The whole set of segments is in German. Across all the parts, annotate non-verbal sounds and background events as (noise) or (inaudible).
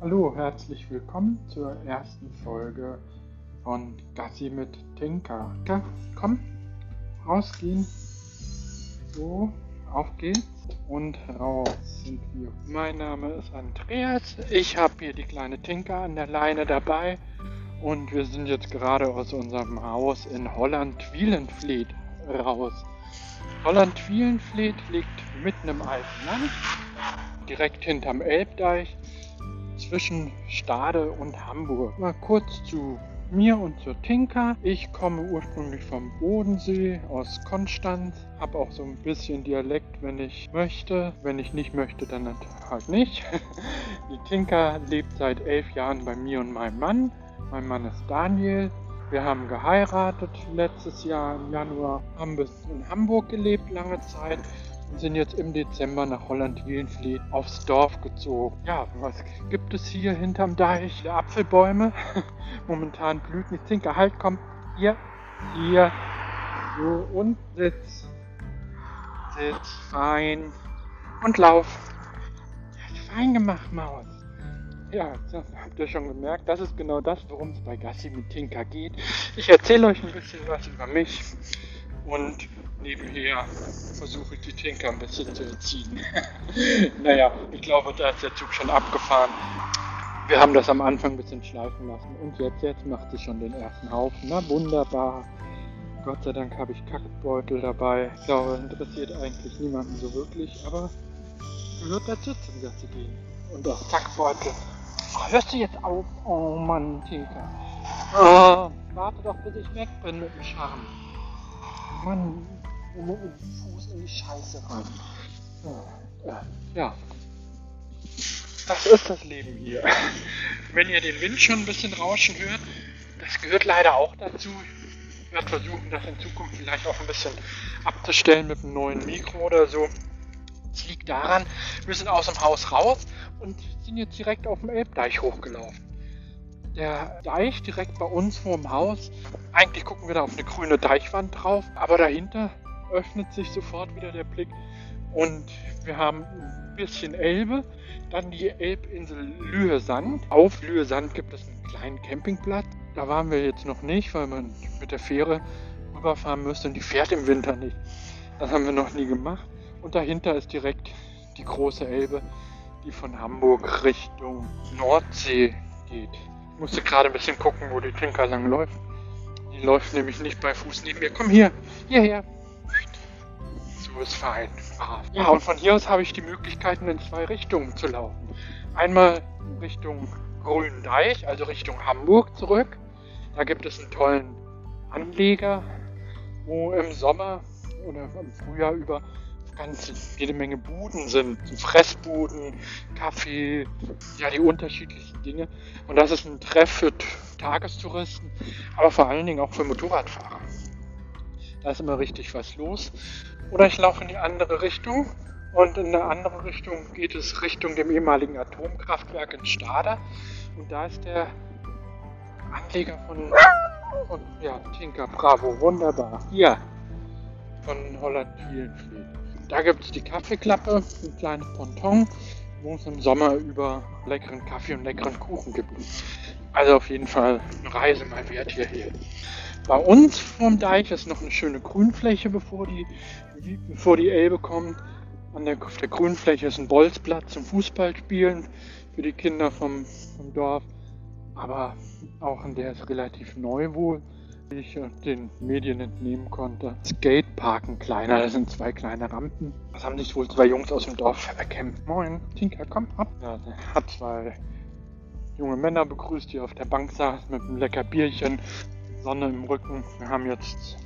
Hallo, herzlich willkommen zur ersten Folge von Gassi mit Tinker. Ja, komm, rausgehen. So, auf geht's und raus sind wir. Mein Name ist Andreas. Ich habe hier die kleine Tinker an der Leine dabei und wir sind jetzt gerade aus unserem Haus in Holland-Wielenfleet raus. Holland-Wielenfleet liegt mitten im alten Land, direkt hinterm Elbdeich zwischen Stade und Hamburg. Mal kurz zu mir und zur Tinka. Ich komme ursprünglich vom Bodensee aus Konstanz, habe auch so ein bisschen Dialekt, wenn ich möchte. Wenn ich nicht möchte, dann halt nicht. (laughs) Die Tinka lebt seit elf Jahren bei mir und meinem Mann. Mein Mann ist Daniel. Wir haben geheiratet letztes Jahr im Januar, haben bis in Hamburg gelebt lange Zeit und sind jetzt im Dezember nach Holland-Wielenfleet aufs Dorf gezogen. Ja, was gibt es hier hinterm Deich? Apfelbäume. (laughs) Momentan blüht nicht Zinker. Halt, komm. Hier, hier. So, und sitz. Sitz, fein. Und lauf. Fein gemacht, Maus. Ja, das habt ihr schon gemerkt. Das ist genau das, worum es bei Gassi mit Tinker geht. Ich erzähle euch ein bisschen was über mich und nebenher versuche ich die Tinker ein bisschen zu erziehen. (laughs) naja, ich glaube, da ist der Zug schon abgefahren. Wir haben das am Anfang ein bisschen schleifen lassen und jetzt, jetzt macht sie schon den ersten Haufen. Na wunderbar. Gott sei Dank habe ich Kackbeutel dabei. Ich glaube, interessiert eigentlich niemanden so wirklich, aber gehört dazu zum Gassi gehen. Und auch Kackbeutel. Hörst du jetzt auf? Oh Mann, Tinker. Oh, warte doch, bis ich weg bin mit dem Charme. Mann, mit dem Fuß in die Scheiße rein. Ja. Das ist das Leben hier. Wenn ihr den Wind schon ein bisschen rauschen hört, das gehört leider auch dazu. Ich werde versuchen, das in Zukunft vielleicht auch ein bisschen abzustellen mit einem neuen Mikro oder so. Es liegt daran, wir sind aus dem Haus raus und sind jetzt direkt auf dem Elbdeich hochgelaufen. Der Deich direkt bei uns vor dem Haus, eigentlich gucken wir da auf eine grüne Deichwand drauf, aber dahinter öffnet sich sofort wieder der Blick und wir haben ein bisschen Elbe, dann die Elbinsel Lühe-Sand. Auf Lühe-Sand gibt es einen kleinen Campingplatz. Da waren wir jetzt noch nicht, weil man mit der Fähre rüberfahren müsste und die fährt im Winter nicht. Das haben wir noch nie gemacht. Und dahinter ist direkt die große Elbe, die von Hamburg Richtung Nordsee geht. Ich musste gerade ein bisschen gucken, wo die Tinker lang läuft. Die läuft nämlich nicht bei Fuß neben mir. Komm hier, hierher. So ist fein. Ja, und von hier aus habe ich die Möglichkeiten, in zwei Richtungen zu laufen. Einmal Richtung Grünen Deich, also Richtung Hamburg zurück. Da gibt es einen tollen Anleger, wo im Sommer oder im Frühjahr über ganz jede Menge Buden sind. Fressbuden, Kaffee, ja, die unterschiedlichen Dinge. Und das ist ein Treff für Tagestouristen, aber vor allen Dingen auch für Motorradfahrer. Da ist immer richtig was los. Oder ich laufe in die andere Richtung und in eine andere Richtung geht es Richtung dem ehemaligen Atomkraftwerk in Stade. Und da ist der Anleger von, von ja, Tinker Bravo, wunderbar. Hier, von Holland Wielenfleet. Da gibt es die Kaffeeklappe, ein kleines Ponton, wo es im Sommer über leckeren Kaffee und leckeren Kuchen gibt. Also auf jeden Fall eine Reise mal wert hierher. Bei uns vorm Deich ist noch eine schöne Grünfläche, bevor die, bevor die Elbe kommt. An der, auf der Grünfläche ist ein Bolzplatz zum Fußballspielen für die Kinder vom, vom Dorf. Aber auch in der ist relativ neu wohl wie ich den Medien entnehmen konnte. Skateparken kleiner, das sind zwei kleine Rampen. Das haben sich wohl zwei Jungs aus dem Dorf erkämpft. Moin, Tinker, komm ab. Ja, der hat zwei junge Männer begrüßt, die auf der Bank saßen mit einem lecker Bierchen, Sonne im Rücken. Wir haben jetzt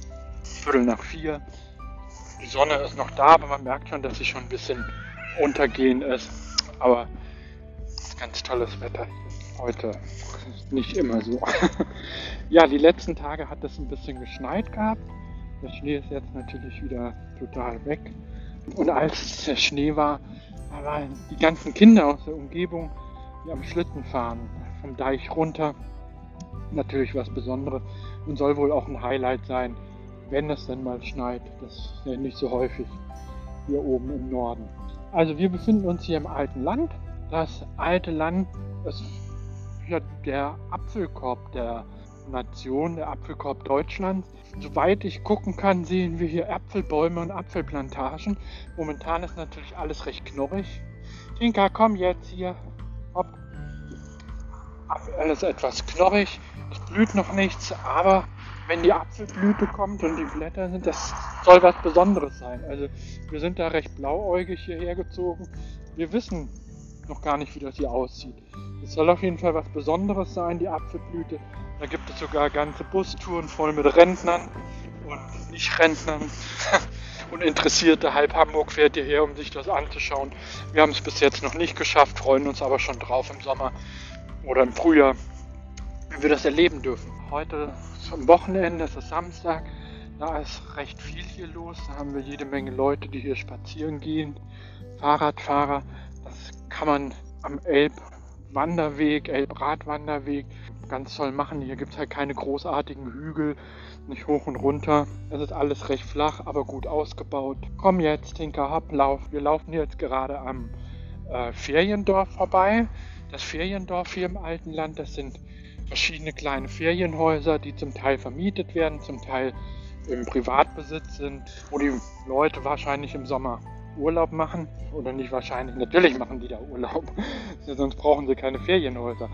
Viertel nach vier. Die Sonne ist noch da, aber man merkt schon, dass sie schon ein bisschen untergehen ist. Aber ganz tolles Wetter heute. Nicht immer so. (laughs) ja, die letzten Tage hat es ein bisschen geschneit gehabt. Der Schnee ist jetzt natürlich wieder total weg. Und als der Schnee war, waren die ganzen Kinder aus der Umgebung, die am Schlitten fahren, vom Deich runter. Natürlich was Besonderes und soll wohl auch ein Highlight sein, wenn es denn mal schneit. Das ist ja nicht so häufig. hier oben im Norden. Also wir befinden uns hier im alten Land. Das alte Land ist ja der Apfelkorb der Nation, der Apfelkorb Deutschlands. Soweit ich gucken kann, sehen wir hier Apfelbäume und Apfelplantagen. Momentan ist natürlich alles recht knorrig. Tinka, komm jetzt hier. Hopp. Alles etwas knorrig. Es blüht noch nichts, aber wenn die Apfelblüte kommt und die Blätter sind, das soll was Besonderes sein. Also wir sind da recht blauäugig hierher gezogen. Wir wissen noch gar nicht, wie das hier aussieht. Es soll auf jeden Fall was Besonderes sein, die Apfelblüte. Da gibt es sogar ganze Bustouren voll mit Rentnern und Nicht-Rentnern. (laughs) und Interessierte. Halb Hamburg fährt hierher, um sich das anzuschauen. Wir haben es bis jetzt noch nicht geschafft, freuen uns aber schon drauf im Sommer oder im Frühjahr, wenn wir das erleben dürfen. Heute zum Wochenende, es ist Samstag, da ist recht viel hier los. Da haben wir jede Menge Leute, die hier spazieren gehen, Fahrradfahrer. Kann man am Elbwanderweg, Elbradwanderweg ganz toll machen. Hier gibt es halt keine großartigen Hügel, nicht hoch und runter. Es ist alles recht flach, aber gut ausgebaut. Komm jetzt, Tinker, hopp, lauf. Wir laufen jetzt gerade am äh, Feriendorf vorbei. Das Feriendorf hier im alten Land, das sind verschiedene kleine Ferienhäuser, die zum Teil vermietet werden, zum Teil im Privatbesitz sind, wo die Leute wahrscheinlich im Sommer Urlaub machen. Oder nicht wahrscheinlich, natürlich machen die da Urlaub. (laughs) Sonst brauchen sie keine Ferienhäuser.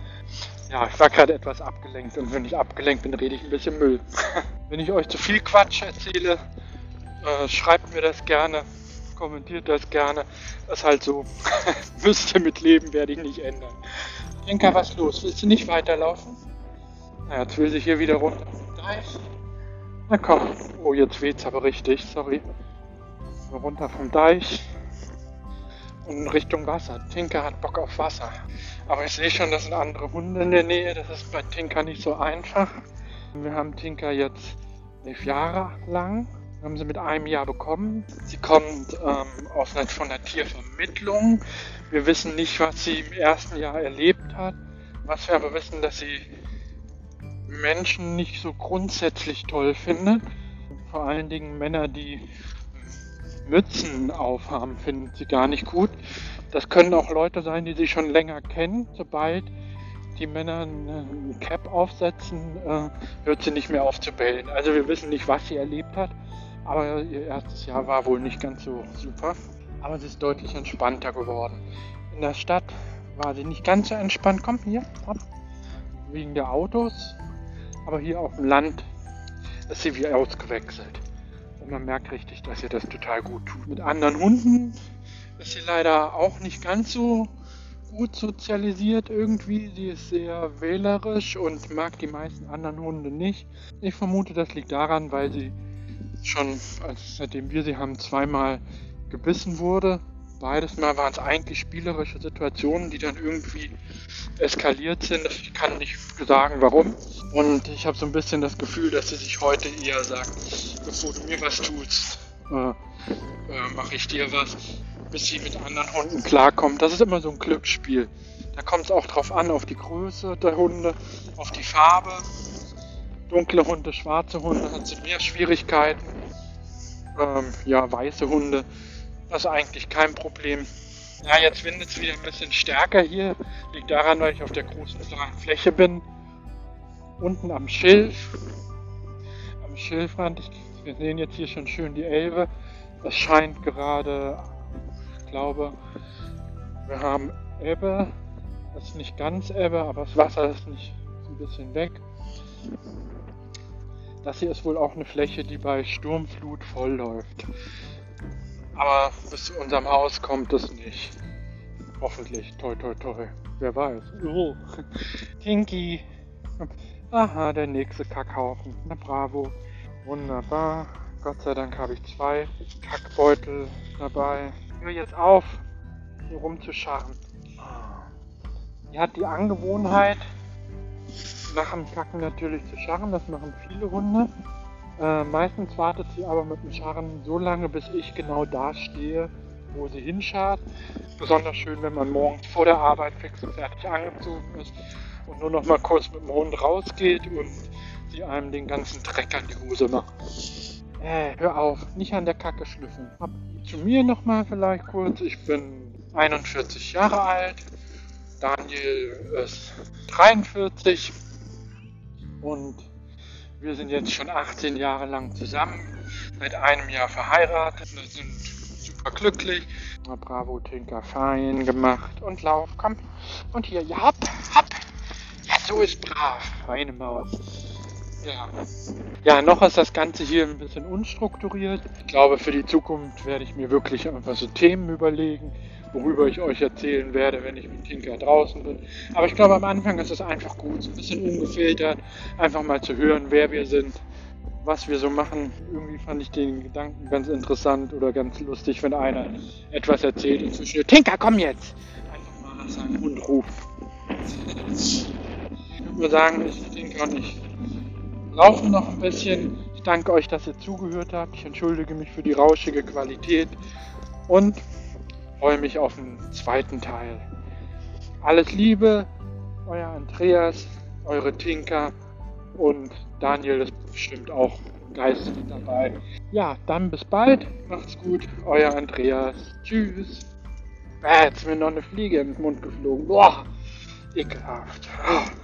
Ja, ich war gerade etwas abgelenkt und wenn ich abgelenkt bin, rede ich ein bisschen Müll. (laughs) wenn ich euch zu viel Quatsch erzähle, äh, schreibt mir das gerne, kommentiert das gerne. Das ist halt so. (laughs) Müsst ihr mit leben, werde ich nicht ändern. Inka, was los? Willst du nicht weiterlaufen? Na, jetzt will sich hier wieder runter. Na komm. Oh, jetzt weht's aber richtig, sorry. Runter vom Deich und Richtung Wasser. Tinker hat Bock auf Wasser. Aber ich sehe schon, das sind andere Hunde in der Nähe. Das ist bei Tinker nicht so einfach. Wir haben Tinker jetzt elf Jahre lang. Haben sie mit einem Jahr bekommen. Sie kommt ähm, aus einer, von der Tiervermittlung. Wir wissen nicht, was sie im ersten Jahr erlebt hat. Was wir aber wissen, dass sie Menschen nicht so grundsätzlich toll findet. Vor allen Dingen Männer, die Mützen aufhaben, finden sie gar nicht gut. Das können auch Leute sein, die sie schon länger kennen. Sobald die Männer ein Cap aufsetzen, äh, hört sie nicht mehr auf zu bellen. Also wir wissen nicht, was sie erlebt hat, aber ihr erstes Jahr war wohl nicht ganz so super aber sie ist deutlich entspannter geworden. In der Stadt war sie nicht ganz so entspannt. Komm hier, ab. Wegen der Autos. Aber hier auf dem Land ist sie wie ausgewechselt. Man merkt richtig, dass ihr das total gut tut. Mit anderen Hunden ist sie leider auch nicht ganz so gut sozialisiert irgendwie. Sie ist sehr wählerisch und mag die meisten anderen Hunde nicht. Ich vermute, das liegt daran, weil sie schon, also seitdem wir sie haben, zweimal gebissen wurde. Beides Mal waren es eigentlich spielerische Situationen, die dann irgendwie eskaliert sind. Ich kann nicht sagen, warum. Und ich habe so ein bisschen das Gefühl, dass sie sich heute eher sagt, bevor du mir was tust, äh, äh, mache ich dir was, bis sie mit anderen Hunden klarkommt. Das ist immer so ein Glücksspiel. Da kommt es auch drauf an, auf die Größe der Hunde, auf die Farbe. Dunkle Hunde, schwarze Hunde hat sie mehr Schwierigkeiten. Ähm, ja, weiße Hunde das ist eigentlich kein Problem. Ja, jetzt windet es wieder ein bisschen stärker hier. Liegt daran, weil ich auf der großen freien Fläche bin. Unten am Schilf. Am Schilfrand. Ich, wir sehen jetzt hier schon schön die Elbe. Es scheint gerade, ich glaube, wir haben Ebbe. Das ist nicht ganz Ebbe, aber das Wasser ist nicht ein bisschen weg. Das hier ist wohl auch eine Fläche, die bei Sturmflut voll läuft. Aber bis zu unserem Haus kommt es nicht. Hoffentlich. Toi, toi, toi. Wer weiß. Oh. (laughs) Tinky. Aha, der nächste Kackhaufen. Na bravo. Wunderbar. Gott sei Dank habe ich zwei Kackbeutel dabei. Hör jetzt auf, hier rumzuscharren. Die hat die Angewohnheit, nach dem Kacken natürlich zu scharren. Das machen viele Hunde. Äh, meistens wartet sie aber mit dem Scharren so lange, bis ich genau da stehe, wo sie hinschart. Besonders schön, wenn man morgens vor der Arbeit fix und fertig angezogen ist und nur noch mal kurz mit dem Hund rausgeht und sie einem den ganzen Dreck an die Hose macht. Äh, hör auf, nicht an der Kacke schnüffeln. Ab zu mir nochmal vielleicht kurz. Ich bin 41 Jahre alt. Daniel ist 43. Und wir sind jetzt schon 18 Jahre lang zusammen. Seit einem Jahr verheiratet. Wir sind super glücklich. Bravo Tinker fein gemacht. Und lauf, komm. Und hier, ja, hopp, hopp. Ja, so ist brav. Feine Maus. Ja. ja, noch ist das Ganze hier ein bisschen unstrukturiert. Ich glaube, für die Zukunft werde ich mir wirklich einfach so Themen überlegen, worüber ich euch erzählen werde, wenn ich mit Tinker draußen bin. Aber ich glaube, am Anfang ist es einfach gut, so ein bisschen ungefiltert, einfach mal zu hören, wer wir sind, was wir so machen. Irgendwie fand ich den Gedanken ganz interessant oder ganz lustig, wenn einer etwas erzählt und zwischen Tinker, komm jetzt! Einfach mal nach seinem Hund ruft. Ich würde nur sagen, ich Tinker und ich brauchen noch ein bisschen. Ich danke euch, dass ihr zugehört habt. Ich entschuldige mich für die rauschige Qualität und freue mich auf den zweiten Teil. Alles Liebe, euer Andreas, eure Tinker und Daniel ist bestimmt auch geistig dabei. Ja, dann bis bald. Macht's gut, euer Andreas. Tschüss. Äh, jetzt ist mir noch eine Fliege in den Mund geflogen. Boah, ekelhaft. Oh.